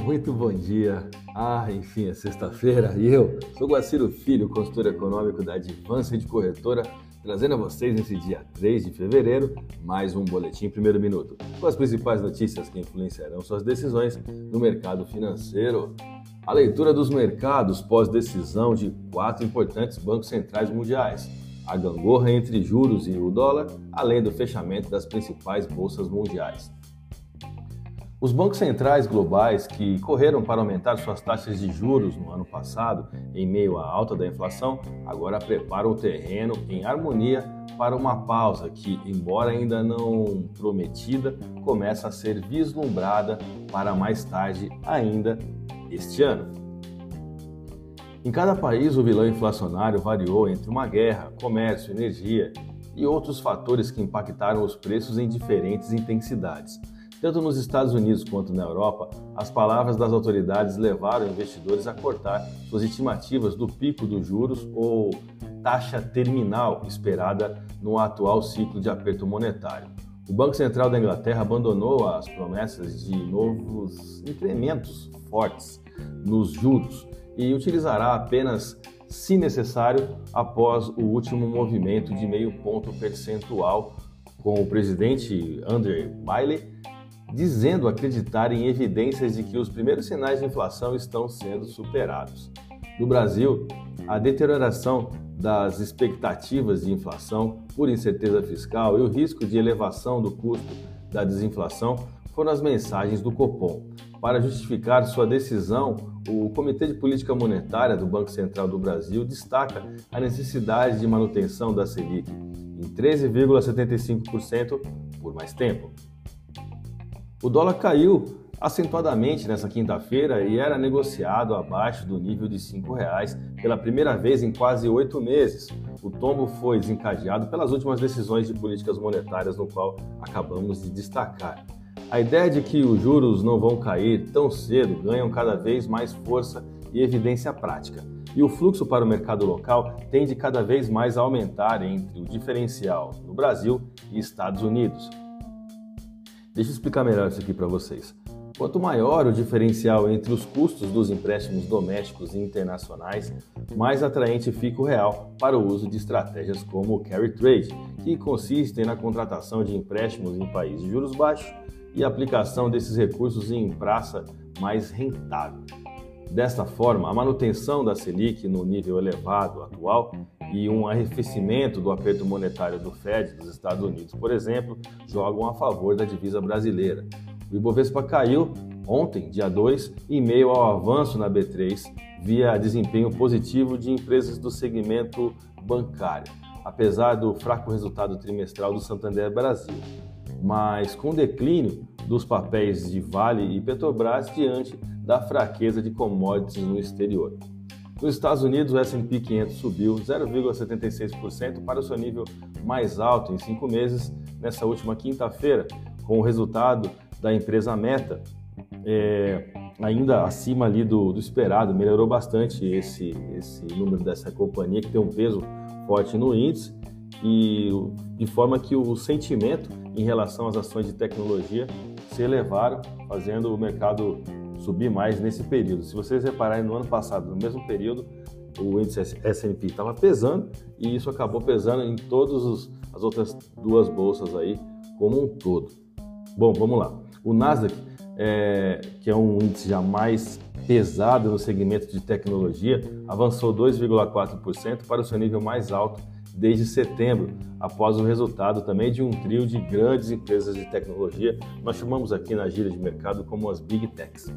muito bom dia. Ah, enfim, é sexta-feira e eu sou Guaciro Filho, consultor econômico da Advance de Corretora, trazendo a vocês nesse dia 3 de fevereiro mais um Boletim Primeiro Minuto, com as principais notícias que influenciarão suas decisões no mercado financeiro. A leitura dos mercados pós-decisão de quatro importantes bancos centrais mundiais, a gangorra entre juros e o dólar, além do fechamento das principais bolsas mundiais. Os bancos centrais globais que correram para aumentar suas taxas de juros no ano passado, em meio à alta da inflação, agora preparam o terreno em harmonia para uma pausa que, embora ainda não prometida, começa a ser vislumbrada para mais tarde ainda este ano. Em cada país, o vilão inflacionário variou entre uma guerra, comércio, energia e outros fatores que impactaram os preços em diferentes intensidades. Tanto nos Estados Unidos quanto na Europa, as palavras das autoridades levaram investidores a cortar suas estimativas do pico dos juros ou taxa terminal esperada no atual ciclo de aperto monetário. O Banco Central da Inglaterra abandonou as promessas de novos incrementos fortes nos juros e utilizará apenas se necessário após o último movimento de meio ponto percentual com o presidente Andrew Bailey dizendo acreditar em evidências de que os primeiros sinais de inflação estão sendo superados. No Brasil, a deterioração das expectativas de inflação por incerteza fiscal e o risco de elevação do custo da desinflação foram as mensagens do Copom. Para justificar sua decisão, o Comitê de Política Monetária do Banco Central do Brasil destaca a necessidade de manutenção da Selic em 13,75% por mais tempo. O dólar caiu acentuadamente nessa quinta-feira e era negociado abaixo do nível de R$ reais pela primeira vez em quase oito meses. O tombo foi desencadeado pelas últimas decisões de políticas monetárias, no qual acabamos de destacar. A ideia de que os juros não vão cair tão cedo ganham cada vez mais força e evidência prática. E o fluxo para o mercado local tende cada vez mais a aumentar entre o diferencial no Brasil e Estados Unidos. Deixa eu explicar melhor isso aqui para vocês. Quanto maior o diferencial entre os custos dos empréstimos domésticos e internacionais, mais atraente fica o real para o uso de estratégias como o carry trade, que consistem na contratação de empréstimos em países de juros baixos e aplicação desses recursos em praça mais rentável. Desta forma, a manutenção da Selic no nível elevado atual e um arrefecimento do aperto monetário do Fed dos Estados Unidos, por exemplo, jogam a favor da divisa brasileira. O Ibovespa caiu ontem, dia 2, em meio ao avanço na B3, via desempenho positivo de empresas do segmento bancário, apesar do fraco resultado trimestral do Santander Brasil, mas com declínio dos papéis de Vale e Petrobras diante da fraqueza de commodities no exterior. Nos Estados Unidos, o S&P 500 subiu 0,76% para o seu nível mais alto em cinco meses nessa última quinta-feira, com o resultado da empresa Meta é, ainda acima ali do, do, esperado, melhorou bastante esse, esse número dessa companhia que tem um peso forte no índice e de forma que o sentimento em relação às ações de tecnologia se elevaram, fazendo o mercado subir mais nesse período. Se vocês repararem no ano passado, no mesmo período, o índice S&P estava pesando e isso acabou pesando em todas as outras duas bolsas aí como um todo. Bom, vamos lá. O Nasdaq, é, que é um índice já mais pesado no segmento de tecnologia, avançou 2,4% para o seu nível mais alto desde setembro, após o resultado também de um trio de grandes empresas de tecnologia, nós chamamos aqui na gira de mercado como as Big Techs.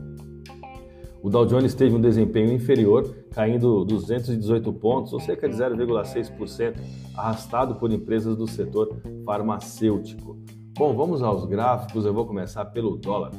O Dow Jones teve um desempenho inferior, caindo 218 pontos, ou cerca de 0,6%, arrastado por empresas do setor farmacêutico. Bom, vamos aos gráficos, eu vou começar pelo dólar.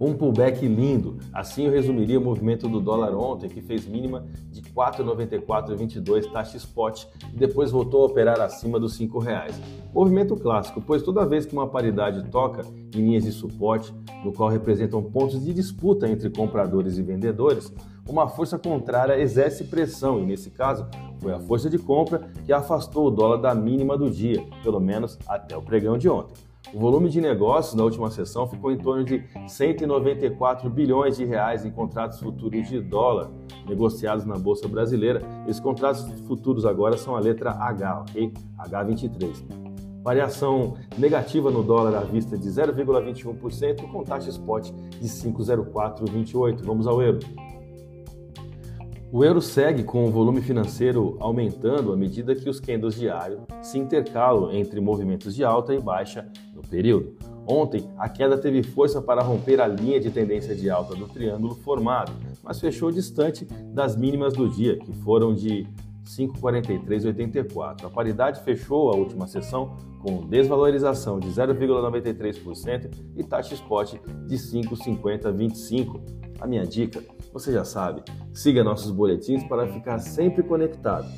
Um pullback lindo, assim eu resumiria o movimento do dólar ontem, que fez mínima de 4,9422 taxa spot e depois voltou a operar acima dos R$ reais. Movimento clássico, pois toda vez que uma paridade toca em linhas de suporte, no qual representam pontos de disputa entre compradores e vendedores, uma força contrária exerce pressão e, nesse caso, foi a força de compra que afastou o dólar da mínima do dia, pelo menos até o pregão de ontem. O volume de negócios na última sessão ficou em torno de 194 bilhões de reais em contratos futuros de dólar negociados na bolsa brasileira. Esses contratos futuros agora são a letra H, ok? H23. Variação negativa no dólar à vista de 0,21% com taxa spot de 5,0428. Vamos ao euro. O euro segue com o volume financeiro aumentando à medida que os candles diários se intercalam entre movimentos de alta e baixa no período. Ontem, a queda teve força para romper a linha de tendência de alta do triângulo formado, mas fechou distante das mínimas do dia, que foram de 5,4384. A paridade fechou a última sessão com desvalorização de 0,93% e taxa spot de 5,5025. A minha dica você já sabe, siga nossos boletins para ficar sempre conectado.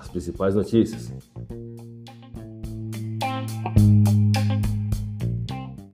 As principais notícias